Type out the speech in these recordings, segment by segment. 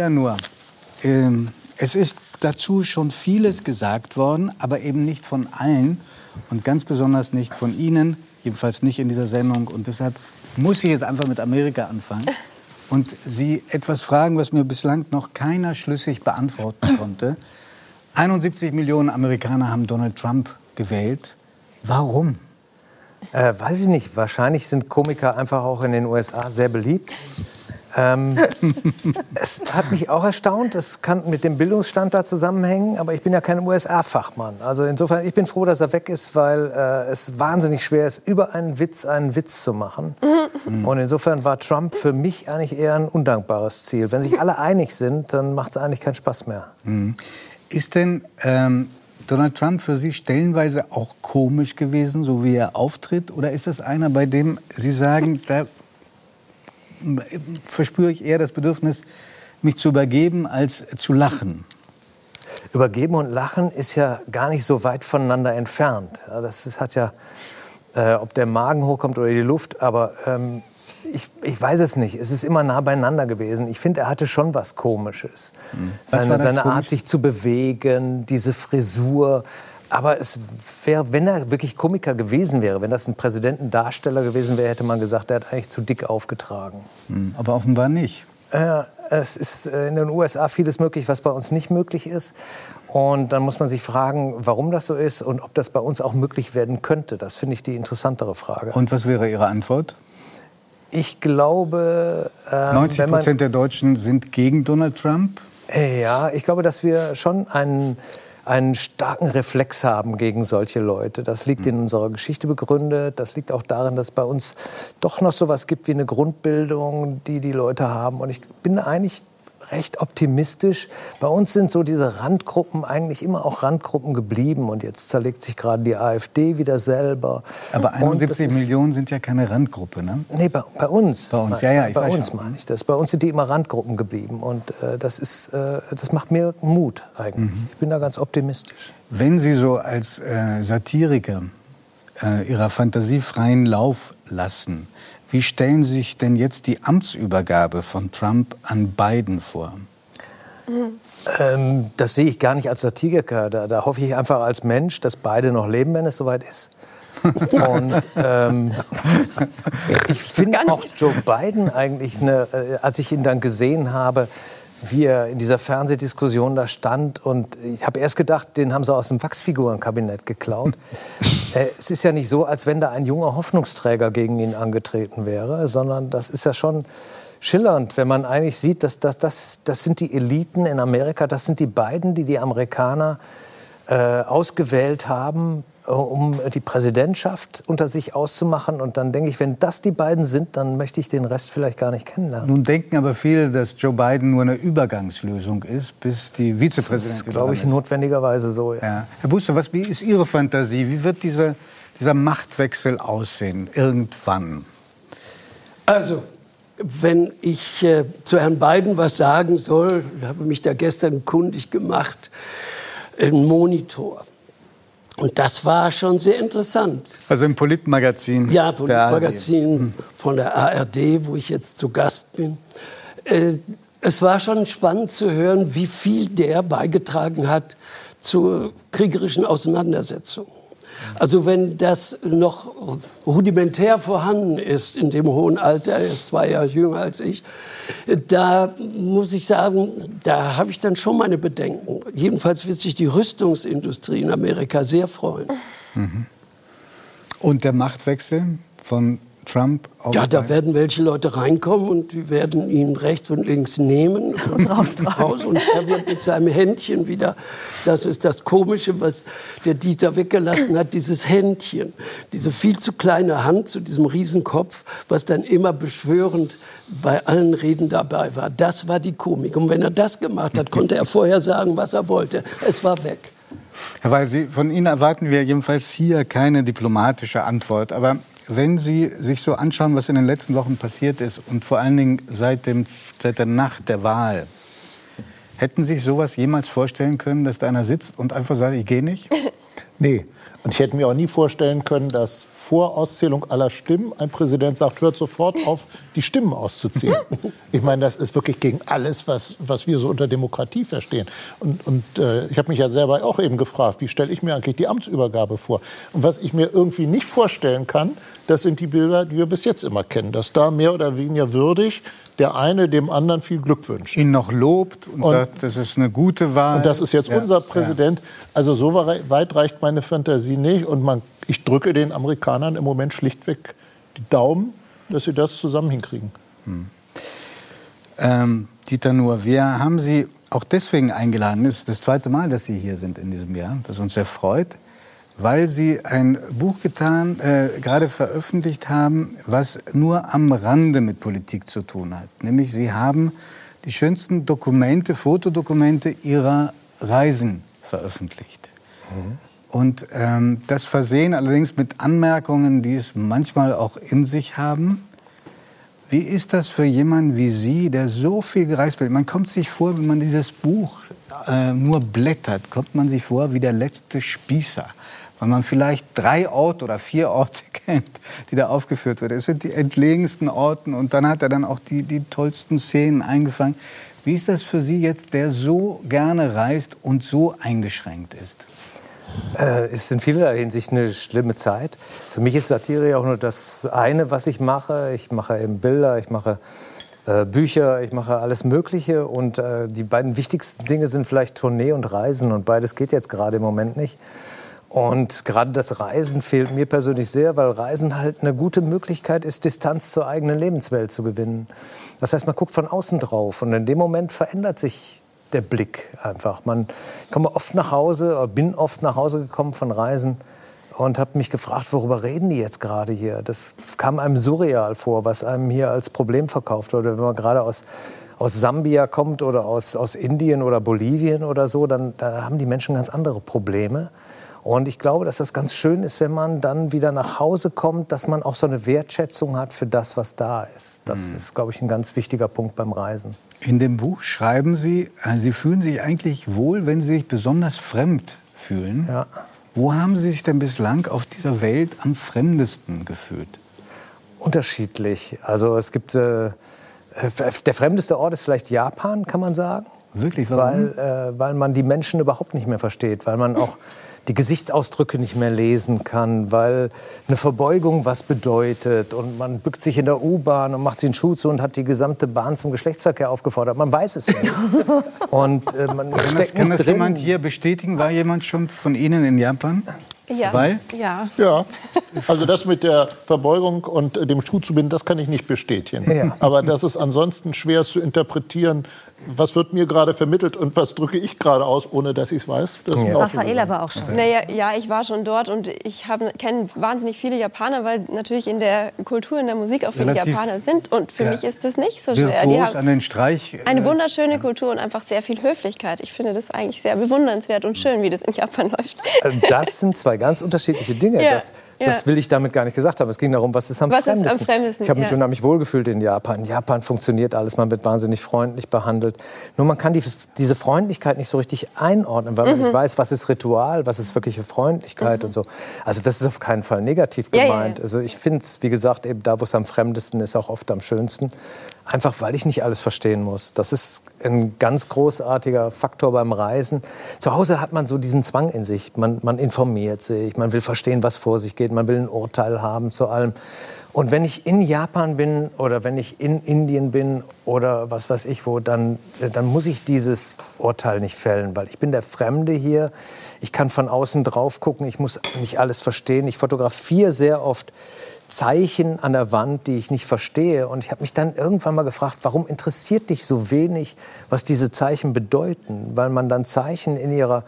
Ja, nur. Ähm, es ist dazu schon vieles gesagt worden, aber eben nicht von allen und ganz besonders nicht von Ihnen, jedenfalls nicht in dieser Sendung. Und deshalb muss ich jetzt einfach mit Amerika anfangen und Sie etwas fragen, was mir bislang noch keiner schlüssig beantworten konnte. 71 Millionen Amerikaner haben Donald Trump gewählt. Warum? Äh, weiß ich nicht. Wahrscheinlich sind Komiker einfach auch in den USA sehr beliebt. Ähm, es hat mich auch erstaunt. Es kann mit dem Bildungsstand da zusammenhängen, aber ich bin ja kein USA-Fachmann. Also insofern, ich bin froh, dass er weg ist, weil äh, es wahnsinnig schwer ist, über einen Witz einen Witz zu machen. Mhm. Und insofern war Trump für mich eigentlich eher ein undankbares Ziel. Wenn sich alle einig sind, dann macht es eigentlich keinen Spaß mehr. Mhm. Ist denn ähm, Donald Trump für Sie stellenweise auch komisch gewesen, so wie er auftritt? Oder ist das einer, bei dem Sie sagen, da verspüre ich eher das Bedürfnis, mich zu übergeben, als zu lachen? Übergeben und Lachen ist ja gar nicht so weit voneinander entfernt. Das ist, hat ja, äh, ob der Magen hochkommt oder die Luft, aber ähm, ich, ich weiß es nicht. Es ist immer nah beieinander gewesen. Ich finde, er hatte schon was Komisches. Mhm. Seine, seine komisch? Art, sich zu bewegen, diese Frisur. Aber es wäre, wenn er wirklich Komiker gewesen wäre, wenn das ein Präsidentendarsteller gewesen wäre, hätte man gesagt, er hat eigentlich zu dick aufgetragen. Mhm. Aber offenbar nicht. Äh, es ist in den USA vieles möglich, was bei uns nicht möglich ist. Und dann muss man sich fragen, warum das so ist und ob das bei uns auch möglich werden könnte. Das finde ich die interessantere Frage. Und was wäre Ihre Antwort? Ich glaube. Äh, 90 Prozent der Deutschen sind gegen Donald Trump? Ja, ich glaube, dass wir schon einen, einen starken Reflex haben gegen solche Leute. Das liegt in unserer Geschichte begründet. Das liegt auch darin, dass bei uns doch noch so etwas gibt wie eine Grundbildung, die die Leute haben. Und ich bin eigentlich recht optimistisch. Bei uns sind so diese Randgruppen eigentlich immer auch Randgruppen geblieben und jetzt zerlegt sich gerade die AfD wieder selber. Aber 71 Millionen sind ja keine Randgruppe, ne? Nee, bei, bei uns. Bei uns, ja, ja. Ich bei uns schon. meine ich das. Bei uns sind die immer Randgruppen geblieben und äh, das ist, äh, das macht mir Mut eigentlich. Mhm. Ich bin da ganz optimistisch. Wenn Sie so als äh, Satiriker äh, Ihrer Fantasie freien Lauf lassen, wie stellen Sie sich denn jetzt die Amtsübergabe von Trump an Biden vor? Ähm, das sehe ich gar nicht als Satiriker. Da, da, hoffe ich einfach als Mensch, dass beide noch leben, wenn es soweit ist. Und ähm, ich finde auch Joe Biden eigentlich, eine, äh, als ich ihn dann gesehen habe, wie er in dieser Fernsehdiskussion da stand. Und ich habe erst gedacht, den haben sie aus dem Wachsfigurenkabinett geklaut. Äh, es ist ja nicht so, als wenn da ein junger Hoffnungsträger gegen ihn angetreten wäre, sondern das ist ja schon schillernd, wenn man eigentlich sieht, dass das, das, das sind die Eliten in Amerika, das sind die beiden, die die Amerikaner äh, ausgewählt haben, äh, um die Präsidentschaft unter sich auszumachen. Und dann denke ich, wenn das die beiden sind, dann möchte ich den Rest vielleicht gar nicht kennenlernen. Nun denken aber viele, dass Joe Biden nur eine Übergangslösung ist, bis die Vizepräsidentin Das ist, glaube ich, notwendigerweise so. Ja. Ja. Herr Buster, was wie ist Ihre Fantasie? Wie wird dieser, dieser Machtwechsel aussehen irgendwann? Also, wenn ich äh, zu Herrn Biden was sagen soll, ich habe mich da gestern kundig gemacht, ein Monitor und das war schon sehr interessant. Also im Politmagazin? Ja, Politmagazin hm. von der ARD, wo ich jetzt zu Gast bin. Äh, es war schon spannend zu hören, wie viel der beigetragen hat zur kriegerischen Auseinandersetzung. Also wenn das noch rudimentär vorhanden ist in dem hohen Alter, er ist zwei Jahre jünger als ich, da muss ich sagen, da habe ich dann schon meine Bedenken. Jedenfalls wird sich die Rüstungsindustrie in Amerika sehr freuen. Mhm. Und der Machtwechsel von Trump Ja, da werden welche Leute reinkommen und die werden ihn rechts und links nehmen und raus. Und er wird mit seinem Händchen wieder, das ist das Komische, was der Dieter weggelassen hat, dieses Händchen. Diese viel zu kleine Hand zu diesem Riesenkopf, was dann immer beschwörend bei allen Reden dabei war. Das war die Komik. Und wenn er das gemacht hat, konnte er vorher sagen, was er wollte. Es war weg. Herr Weil, Sie, von Ihnen erwarten wir jedenfalls hier keine diplomatische Antwort. Aber wenn Sie sich so anschauen, was in den letzten Wochen passiert ist und vor allen Dingen seit, dem, seit der Nacht der Wahl, hätten Sie sich sowas jemals vorstellen können, dass da einer sitzt und einfach sagt, ich gehe nicht? Nee. Und ich hätte mir auch nie vorstellen können, dass vor Auszählung aller Stimmen ein Präsident sagt, hört sofort auf, die Stimmen auszuzählen. Ich meine, das ist wirklich gegen alles, was, was wir so unter Demokratie verstehen. Und, und äh, ich habe mich ja selber auch eben gefragt, wie stelle ich mir eigentlich die Amtsübergabe vor? Und was ich mir irgendwie nicht vorstellen kann, das sind die Bilder, die wir bis jetzt immer kennen. Dass da mehr oder weniger würdig der eine dem anderen viel Glück wünscht. Ihn noch lobt und, und sagt, das ist eine gute Wahl. Und das ist jetzt ja, unser Präsident. Ja. Also so weit reicht meine Fantasie nicht. Und man, ich drücke den Amerikanern im Moment schlichtweg die Daumen, dass sie das zusammen hinkriegen. Hm. Ähm, Dieter Nuhr, wir haben Sie auch deswegen eingeladen. Es ist das zweite Mal, dass Sie hier sind in diesem Jahr, was uns sehr freut weil Sie ein Buch getan, äh, gerade veröffentlicht haben, was nur am Rande mit Politik zu tun hat. Nämlich Sie haben die schönsten Dokumente, Fotodokumente Ihrer Reisen veröffentlicht. Mhm. Und ähm, das versehen allerdings mit Anmerkungen, die es manchmal auch in sich haben. Wie ist das für jemanden wie Sie, der so viel gereist wird? Man kommt sich vor, wenn man dieses Buch äh, nur blättert, kommt man sich vor wie der letzte Spießer weil man vielleicht drei Orte oder vier Orte kennt, die da aufgeführt werden. Es sind die entlegensten Orte und dann hat er dann auch die, die tollsten Szenen eingefangen. Wie ist das für Sie jetzt, der so gerne reist und so eingeschränkt ist? Äh, es ist in vielerlei Hinsicht eine schlimme Zeit. Für mich ist Satire ja auch nur das eine, was ich mache. Ich mache eben Bilder, ich mache äh, Bücher, ich mache alles Mögliche. Und äh, die beiden wichtigsten Dinge sind vielleicht Tournee und Reisen. Und beides geht jetzt gerade im Moment nicht. Und gerade das Reisen fehlt mir persönlich sehr, weil Reisen halt eine gute Möglichkeit ist, Distanz zur eigenen Lebenswelt zu gewinnen. Das heißt, man guckt von außen drauf und in dem Moment verändert sich der Blick einfach. Man komme oft nach Hause, oder bin oft nach Hause gekommen von Reisen und habe mich gefragt, worüber reden die jetzt gerade hier? Das kam einem surreal vor, was einem hier als Problem verkauft wurde. Wenn man gerade aus aus Sambia kommt oder aus, aus Indien oder Bolivien oder so, dann da haben die Menschen ganz andere Probleme. Und ich glaube, dass das ganz schön ist, wenn man dann wieder nach Hause kommt, dass man auch so eine Wertschätzung hat für das, was da ist. Das mhm. ist, glaube ich, ein ganz wichtiger Punkt beim Reisen. In dem Buch schreiben Sie, äh, Sie fühlen sich eigentlich wohl, wenn Sie sich besonders fremd fühlen. Ja. Wo haben Sie sich denn bislang auf dieser Welt am fremdesten gefühlt? Unterschiedlich. Also es gibt äh, der fremdeste Ort ist vielleicht Japan, kann man sagen. Wirklich, warum? Weil, äh, weil man die Menschen überhaupt nicht mehr versteht, weil man auch die Gesichtsausdrücke nicht mehr lesen kann, weil eine Verbeugung was bedeutet und man bückt sich in der U-Bahn und macht sich einen Schuh zu und hat die gesamte Bahn zum Geschlechtsverkehr aufgefordert. Man weiß es nicht. und äh, man kann steckt das, kann nicht das drin. jemand hier bestätigen? War jemand schon von Ihnen in Japan? Ja. Weil? Ja. ja. Also das mit der Verbeugung und dem Schuh zu binden, das kann ich nicht bestätigen. Ja. Aber das ist ansonsten schwer zu interpretieren, was wird mir gerade vermittelt und was drücke ich gerade aus, ohne dass ich es weiß. Das ja. Raffaella war auch schon. Naja, ja, ich war schon dort und ich kenne wahnsinnig viele Japaner, weil natürlich in der Kultur, in der Musik auch viele Relativ, Japaner sind. Und für ja. mich ist das nicht so schwer. Die haben an den Streich. Eine äh, wunderschöne Kultur und einfach sehr viel Höflichkeit. Ich finde das eigentlich sehr bewundernswert und schön, wie das in Japan läuft. Äh, das sind zwei ganz unterschiedliche Dinge. Ja. Das, das will ich damit gar nicht gesagt haben. Es ging darum, was ist am, was fremdesten. Ist am fremdesten. Ich habe mich unheimlich wohlgefühlt in Japan. In Japan funktioniert alles, man wird wahnsinnig freundlich behandelt. Nur man kann die, diese Freundlichkeit nicht so richtig einordnen, weil man nicht mhm. weiß, was ist Ritual, was ist wirkliche Freundlichkeit mhm. und so. Also das ist auf keinen Fall negativ gemeint. Ja, ja, ja. Also ich finde es, wie gesagt, eben da, wo es am fremdesten ist, auch oft am schönsten. Einfach weil ich nicht alles verstehen muss. Das ist ein ganz großartiger Faktor beim Reisen. Zu Hause hat man so diesen Zwang in sich. Man, man informiert sich, man will verstehen, was vor sich geht, man will ein Urteil haben zu allem. Und wenn ich in Japan bin oder wenn ich in Indien bin oder was weiß ich wo, dann, dann muss ich dieses Urteil nicht fällen, weil ich bin der Fremde hier. Ich kann von außen drauf gucken, ich muss nicht alles verstehen. Ich fotografiere sehr oft Zeichen an der Wand, die ich nicht verstehe. Und ich habe mich dann irgendwann mal gefragt, warum interessiert dich so wenig, was diese Zeichen bedeuten? Weil man dann Zeichen in ihrer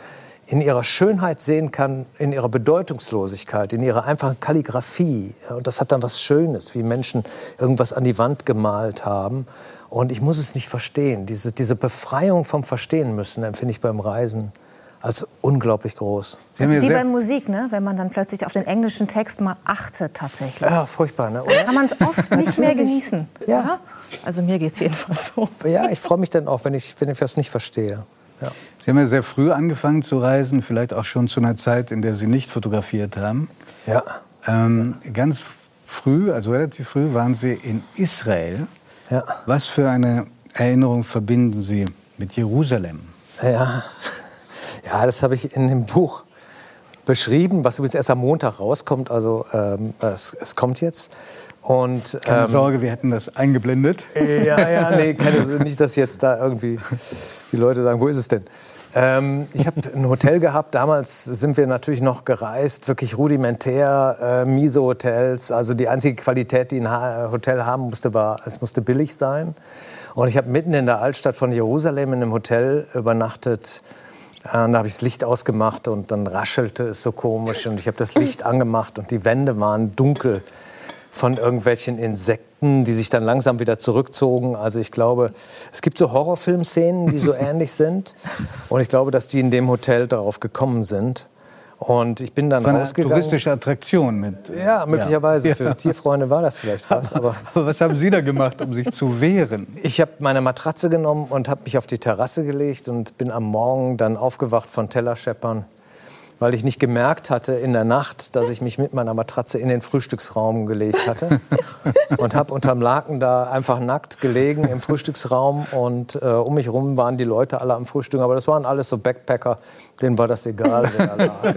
in ihrer Schönheit sehen kann, in ihrer Bedeutungslosigkeit, in ihrer einfachen Kalligraphie. Und das hat dann was Schönes, wie Menschen irgendwas an die Wand gemalt haben. Und ich muss es nicht verstehen. Diese, diese Befreiung vom Verstehen müssen empfinde ich beim Reisen als unglaublich groß. Das ist wie bei Musik, ne? wenn man dann plötzlich auf den englischen Text mal achtet tatsächlich. Ja, furchtbar. Ne? Oder? Kann man es oft nicht mehr genießen. Ja. Also mir geht es jedenfalls so. Ja, ich freue mich dann auch, wenn ich, wenn ich das nicht verstehe. Ja. Sie haben ja sehr früh angefangen zu reisen, vielleicht auch schon zu einer Zeit, in der Sie nicht fotografiert haben. Ja. Ähm, ganz früh, also relativ früh, waren Sie in Israel. Ja. Was für eine Erinnerung verbinden Sie mit Jerusalem? Ja, ja das habe ich in dem Buch beschrieben, was übrigens erst am Montag rauskommt. Also ähm, es, es kommt jetzt. Und, keine ähm, Sorge, wir hätten das eingeblendet. Ja, ja, nee, keine, nicht, dass jetzt da irgendwie die Leute sagen, wo ist es denn? Ähm, ich habe ein Hotel gehabt. Damals sind wir natürlich noch gereist, wirklich rudimentär, äh, miese Hotels. Also die einzige Qualität, die ein Hotel haben musste, war, es musste billig sein. Und ich habe mitten in der Altstadt von Jerusalem in einem Hotel übernachtet. Äh, da habe ich das Licht ausgemacht und dann raschelte es so komisch und ich habe das Licht angemacht und die Wände waren dunkel von irgendwelchen Insekten, die sich dann langsam wieder zurückzogen. Also ich glaube, es gibt so Horrorfilmszenen, die so ähnlich sind. Und ich glaube, dass die in dem Hotel darauf gekommen sind. Und ich bin dann das war rausgegangen. Eine touristische Attraktion mit. Ja, möglicherweise. Ja. Für Tierfreunde war das vielleicht was. Aber, aber was haben Sie da gemacht, um sich zu wehren? Ich habe meine Matratze genommen und habe mich auf die Terrasse gelegt und bin am Morgen dann aufgewacht von Tellerscheppern weil ich nicht gemerkt hatte in der Nacht, dass ich mich mit meiner Matratze in den Frühstücksraum gelegt hatte und habe unterm Laken da einfach nackt gelegen im Frühstücksraum und äh, um mich herum waren die Leute alle am Frühstück, aber das waren alles so Backpacker, denen war das egal, wer da lag.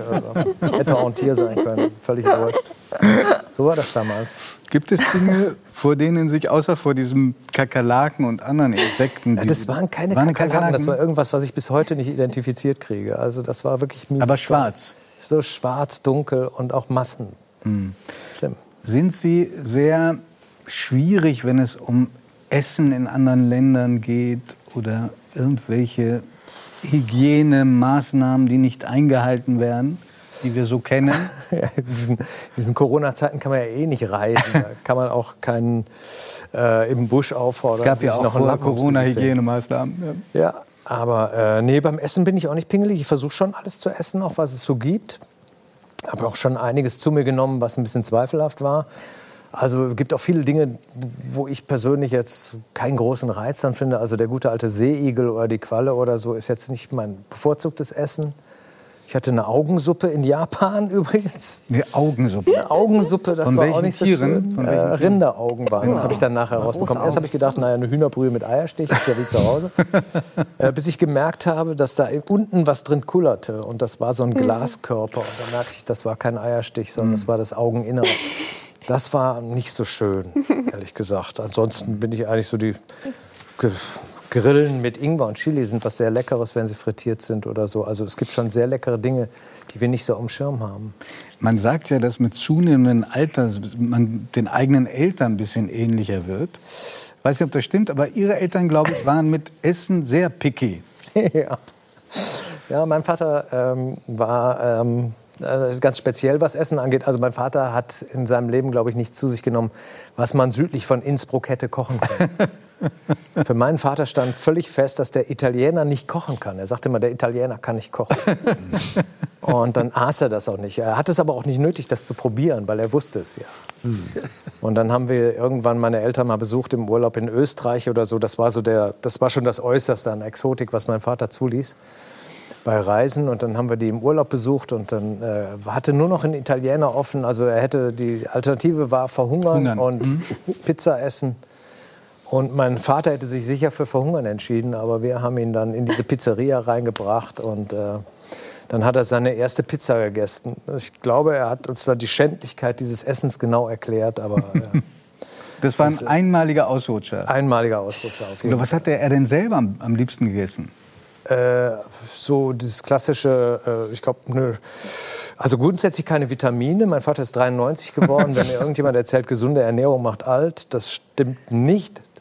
Also, hätte auch ein Tier sein können, völlig wurscht. So war das damals. Gibt es Dinge, vor denen sich außer vor diesem Kakerlaken und anderen Insekten... Ja, das waren keine waren Kakerlaken, Kakerlaken, das war irgendwas, was ich bis heute nicht identifiziert kriege. Also das war wirklich mies. Aber schwarz? So schwarz, dunkel und auch Massen. Hm. Schlimm. Sind Sie sehr schwierig, wenn es um Essen in anderen Ländern geht oder irgendwelche Hygienemaßnahmen, die nicht eingehalten werden? Die wir so kennen. Ja, in diesen, diesen Corona-Zeiten kann man ja eh nicht reisen. Da kann man auch keinen äh, im Busch auffordern. Es gab ja auch noch Corona-Hygienemaßnahmen. Ja. ja, aber äh, nee, beim Essen bin ich auch nicht pingelig. Ich versuche schon alles zu essen, auch was es so gibt. Habe auch schon einiges zu mir genommen, was ein bisschen zweifelhaft war. Also es gibt auch viele Dinge, wo ich persönlich jetzt keinen großen Reiz dann finde. Also der gute alte Seeigel oder die Qualle oder so ist jetzt nicht mein bevorzugtes Essen. Ich hatte eine Augensuppe in Japan übrigens. Eine Augensuppe? Eine Augensuppe, das Von war auch nicht so Tieren? schön. Äh, Rinderaugen waren, das habe ich dann nachher rausbekommen. Erst habe ich gedacht, naja, eine Hühnerbrühe mit Eierstich, ist ja wie zu Hause. äh, bis ich gemerkt habe, dass da unten was drin kullerte. Und das war so ein mhm. Glaskörper. Und dann merkte ich, das war kein Eierstich, sondern das war das Augeninnere. Das war nicht so schön, ehrlich gesagt. Ansonsten bin ich eigentlich so die Grillen mit Ingwer und Chili sind was sehr Leckeres, wenn sie frittiert sind oder so. Also es gibt schon sehr leckere Dinge, die wir nicht so am Schirm haben. Man sagt ja, dass mit zunehmendem Alter man den eigenen Eltern ein bisschen ähnlicher wird. Ich weiß nicht, ob das stimmt, aber Ihre Eltern, glaube ich, waren mit Essen sehr picky. ja. ja, mein Vater ähm, war ähm, äh, ganz speziell, was Essen angeht. Also mein Vater hat in seinem Leben, glaube ich, nicht zu sich genommen, was man südlich von Innsbruck hätte kochen können. Für meinen Vater stand völlig fest, dass der Italiener nicht kochen kann. Er sagte immer, der Italiener kann nicht kochen. Und dann aß er das auch nicht. Er hat es aber auch nicht nötig, das zu probieren, weil er wusste es ja. Und dann haben wir irgendwann meine Eltern mal besucht im Urlaub in Österreich oder so. Das war so der, das war schon das Äußerste an Exotik, was mein Vater zuließ bei Reisen und dann haben wir die im Urlaub besucht und dann äh, hatte nur noch ein Italiener offen. Also er hätte die Alternative war verhungern Hungern. und mhm. Pizza essen. Und mein Vater hätte sich sicher für Verhungern entschieden, aber wir haben ihn dann in diese Pizzeria reingebracht und äh, dann hat er seine erste Pizza gegessen. Ich glaube, er hat uns dann die Schändlichkeit dieses Essens genau erklärt, aber äh, das war ein das, einmaliger Ausrutscher. Einmaliger Ausrutscher. Auf jeden was hat er denn selber am, am liebsten gegessen? Äh, so dieses klassische, äh, ich glaube, ne, also grundsätzlich keine Vitamine. Mein Vater ist 93 geworden. Wenn mir irgendjemand erzählt, gesunde Ernährung macht alt, das stimmt nicht.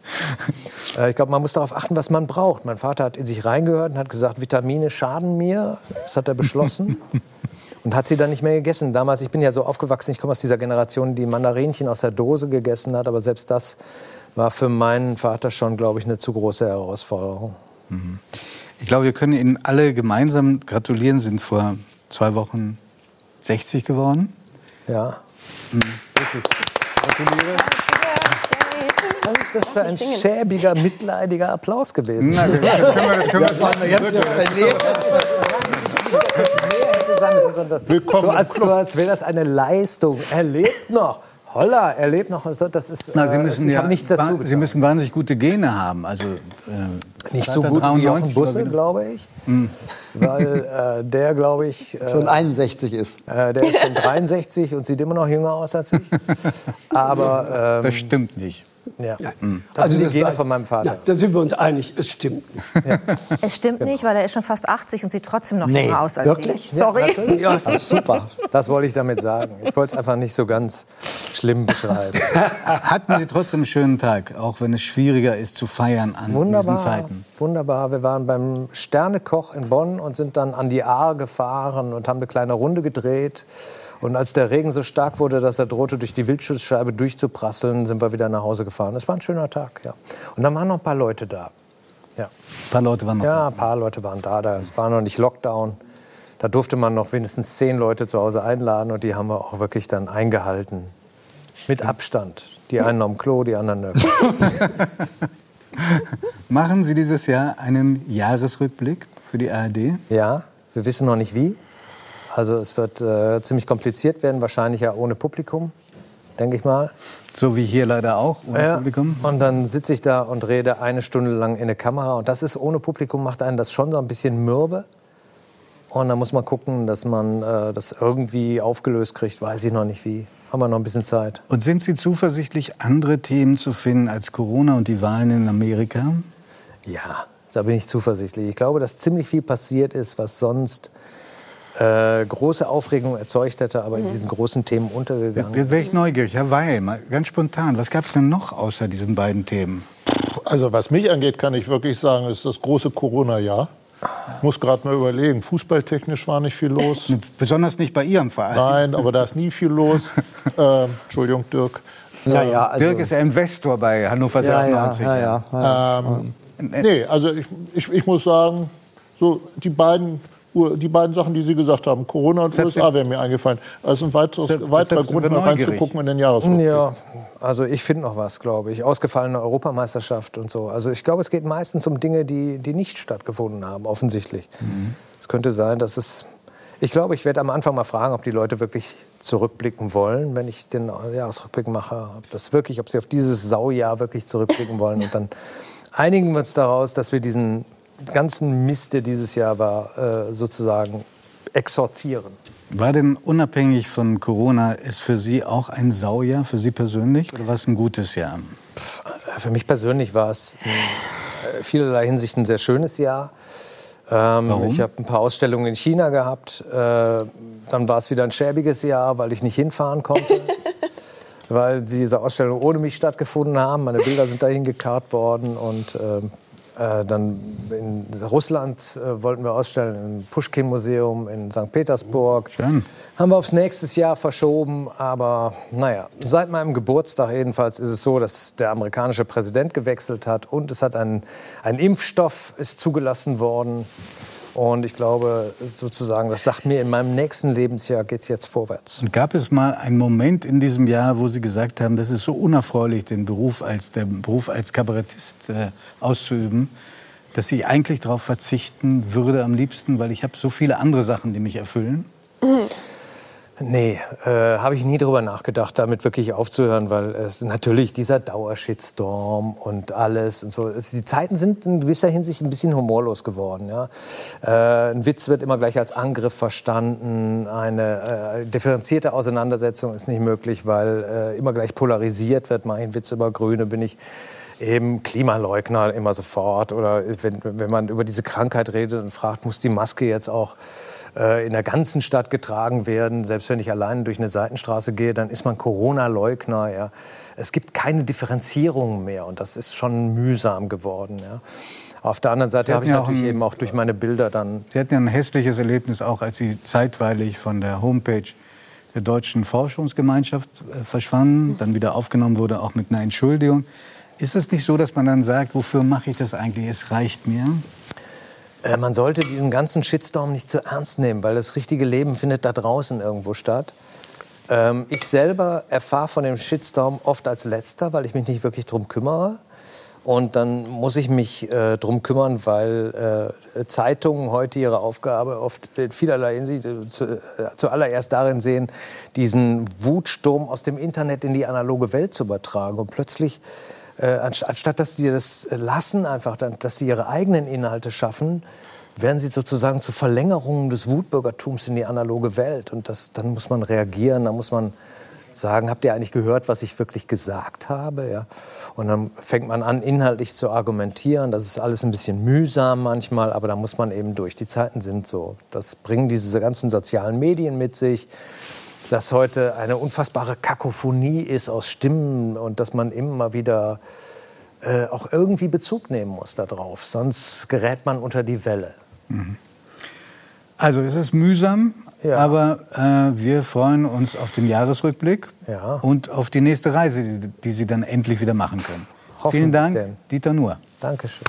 Äh, ich glaube, man muss darauf achten, was man braucht. Mein Vater hat in sich reingehört und hat gesagt, Vitamine schaden mir. Das hat er beschlossen. Und hat sie dann nicht mehr gegessen. Damals, ich bin ja so aufgewachsen, ich komme aus dieser Generation, die Mandarinchen aus der Dose gegessen hat. Aber selbst das war für meinen Vater schon, glaube ich, eine zu große Herausforderung. Mhm. Ich glaube, wir können Ihnen alle gemeinsam gratulieren, sind vor zwei Wochen 60 geworden. Ja. Mhm. Gratuliere. Was ist das für ein schäbiger, mitleidiger Applaus gewesen? Na, das können wir, das können wir Jetzt erlebt. Willkommen so als, so als wäre das eine Leistung. Er lebt noch. Holla, er lebt noch. Also das ist, Na, Sie müssen ich ja, habe nichts dazu. Sie müssen wahnsinnig gute Gene haben. Also äh, nicht so gut wie Jochen Busse, glaube ich. Hm. Weil äh, der, glaube ich... Äh, schon 61 ist. Äh, der ist schon 63 und sieht immer noch jünger aus als ich. Aber... Ähm, das stimmt nicht. Ja. ja. Mhm. Das also sind die Gene von meinem Vater. Ja, da sind wir uns einig, es stimmt nicht. Ja. Es stimmt genau. nicht, weil er ist schon fast 80 und sieht trotzdem noch nee, jünger aus als wirklich? Sie. Sorry. Ja, super. Das wollte ich damit sagen. Ich wollte es einfach nicht so ganz schlimm beschreiben. Hatten Sie trotzdem einen schönen Tag, auch wenn es schwieriger ist zu feiern an Wunderbar. diesen Zeiten? Wunderbar. Wir waren beim Sternekoch in Bonn und sind dann an die Ahr gefahren und haben eine kleine Runde gedreht. Und als der Regen so stark wurde, dass er drohte, durch die Wildschutzscheibe durchzuprasseln, sind wir wieder nach Hause gefahren. Es war ein schöner Tag, ja. Und dann waren noch ein paar Leute da. Ja. Ein paar Leute waren noch ja, da? Ja, ein paar Leute waren da. Es war noch nicht Lockdown. Da durfte man noch wenigstens zehn Leute zu Hause einladen und die haben wir auch wirklich dann eingehalten. Mit Abstand. Die einen am Klo, die anderen nirgends. Machen Sie dieses Jahr einen Jahresrückblick für die ARD? Ja, wir wissen noch nicht wie. Also es wird äh, ziemlich kompliziert werden, wahrscheinlich ja ohne Publikum, denke ich mal. So wie hier leider auch, ohne ja. Publikum. Und dann sitze ich da und rede eine Stunde lang in eine Kamera. Und das ist ohne Publikum, macht einen das schon so ein bisschen mürbe. Und dann muss man gucken, dass man äh, das irgendwie aufgelöst kriegt. Weiß ich noch nicht wie. Haben wir noch ein bisschen Zeit. Und sind Sie zuversichtlich, andere Themen zu finden als Corona und die Wahlen in Amerika? Ja, da bin ich zuversichtlich. Ich glaube, dass ziemlich viel passiert ist, was sonst äh, große Aufregung erzeugt hätte, aber in mhm. diesen großen Themen untergegangen Jetzt wäre ich neugierig, Herr Weil, mal ganz spontan, was gab es denn noch außer diesen beiden Themen? Also was mich angeht, kann ich wirklich sagen, ist das große Corona-Jahr. Ich muss gerade mal überlegen, fußballtechnisch war nicht viel los. Besonders nicht bei Ihrem Verein. Nein, aber da ist nie viel los. äh, Entschuldigung, Dirk. Ja, ja, also Dirk ist ja Investor bei Hannover 96. Ja, ja, ja, ähm, nee, also ich, ich, ich muss sagen, so die beiden die beiden Sachen, die Sie gesagt haben, Corona und USA, wären mir eingefallen. Also ein weiteres, weiterer Grund, mal reinzugucken in den Jahresrückblick. Ja, also ich finde noch was, glaube ich. Ausgefallene Europameisterschaft und so. Also ich glaube, es geht meistens um Dinge, die, die nicht stattgefunden haben, offensichtlich. Mhm. Es könnte sein, dass es... Ich glaube, ich werde am Anfang mal fragen, ob die Leute wirklich zurückblicken wollen, wenn ich den Jahresrückblick mache. Ob das wirklich, ob sie auf dieses Saujahr wirklich zurückblicken wollen. Und dann einigen wir uns daraus, dass wir diesen ganzen Mist, der dieses Jahr war, äh, sozusagen exorzieren. War denn unabhängig von Corona ist für Sie auch ein Saujahr, für Sie persönlich, oder war es ein gutes Jahr? Für mich persönlich war es in äh, vielerlei Hinsicht ein sehr schönes Jahr. Ähm, Warum? Ich habe ein paar Ausstellungen in China gehabt. Äh, dann war es wieder ein schäbiges Jahr, weil ich nicht hinfahren konnte. weil diese Ausstellungen ohne mich stattgefunden haben. Meine Bilder sind dahin gekarrt worden und äh, äh, dann in Russland äh, wollten wir ausstellen, im Pushkin-Museum in St. Petersburg. Schön. Haben wir aufs nächste Jahr verschoben. Aber naja, seit meinem Geburtstag jedenfalls ist es so, dass der amerikanische Präsident gewechselt hat und es hat ein, ein Impfstoff ist zugelassen worden. Und ich glaube, sozusagen, das sagt mir, in meinem nächsten Lebensjahr geht es jetzt vorwärts. Und gab es mal einen Moment in diesem Jahr, wo Sie gesagt haben, das ist so unerfreulich, den Beruf als, den Beruf als Kabarettist äh, auszuüben, dass ich eigentlich darauf verzichten würde am liebsten, weil ich habe so viele andere Sachen, die mich erfüllen? Mhm. Nee, äh, habe ich nie drüber nachgedacht, damit wirklich aufzuhören, weil es natürlich dieser Dauershitstorm und alles und so. die Zeiten sind in gewisser Hinsicht ein bisschen humorlos geworden. Ja? Äh, ein Witz wird immer gleich als Angriff verstanden. Eine äh, differenzierte Auseinandersetzung ist nicht möglich, weil äh, immer gleich polarisiert wird. Mein Witz über Grüne bin ich eben Klimaleugner immer sofort. Oder wenn, wenn man über diese Krankheit redet und fragt, muss die Maske jetzt auch äh, in der ganzen Stadt getragen werden. Selbst wenn ich alleine durch eine Seitenstraße gehe, dann ist man Corona-Leugner. Ja. Es gibt keine Differenzierung mehr und das ist schon mühsam geworden. Ja. Auf der anderen Seite habe ich ja natürlich ein, eben auch durch meine Bilder dann. Sie hatten ja ein hässliches Erlebnis auch, als Sie zeitweilig von der Homepage der Deutschen Forschungsgemeinschaft äh, verschwanden, dann wieder aufgenommen wurde, auch mit einer Entschuldigung. Ist es nicht so, dass man dann sagt, wofür mache ich das eigentlich? Es reicht mir. Äh, man sollte diesen ganzen Shitstorm nicht zu ernst nehmen, weil das richtige Leben findet da draußen irgendwo statt. Ähm, ich selber erfahre von dem Shitstorm oft als Letzter, weil ich mich nicht wirklich drum kümmere. Und dann muss ich mich äh, drum kümmern, weil äh, Zeitungen heute ihre Aufgabe oft in vielerlei Hinsicht äh, zu, äh, zuallererst darin sehen, diesen Wutsturm aus dem Internet in die analoge Welt zu übertragen. Und plötzlich, anstatt dass sie das lassen, einfach, dass sie ihre eigenen Inhalte schaffen, werden sie sozusagen zu Verlängerungen des Wutbürgertums in die analoge Welt. Und das, dann muss man reagieren, dann muss man sagen, habt ihr eigentlich gehört, was ich wirklich gesagt habe? Ja? Und dann fängt man an, inhaltlich zu argumentieren. Das ist alles ein bisschen mühsam manchmal, aber da muss man eben durch. Die Zeiten sind so. Das bringen diese ganzen sozialen Medien mit sich, dass heute eine unfassbare Kakophonie ist aus Stimmen und dass man immer wieder äh, auch irgendwie Bezug nehmen muss darauf. Sonst gerät man unter die Welle. Also es ist mühsam, ja. aber äh, wir freuen uns auf den Jahresrückblick ja. und auf die nächste Reise, die, die, Sie dann endlich wieder machen können. Vielen Dank, denn. Dieter Nuhr. Dankeschön.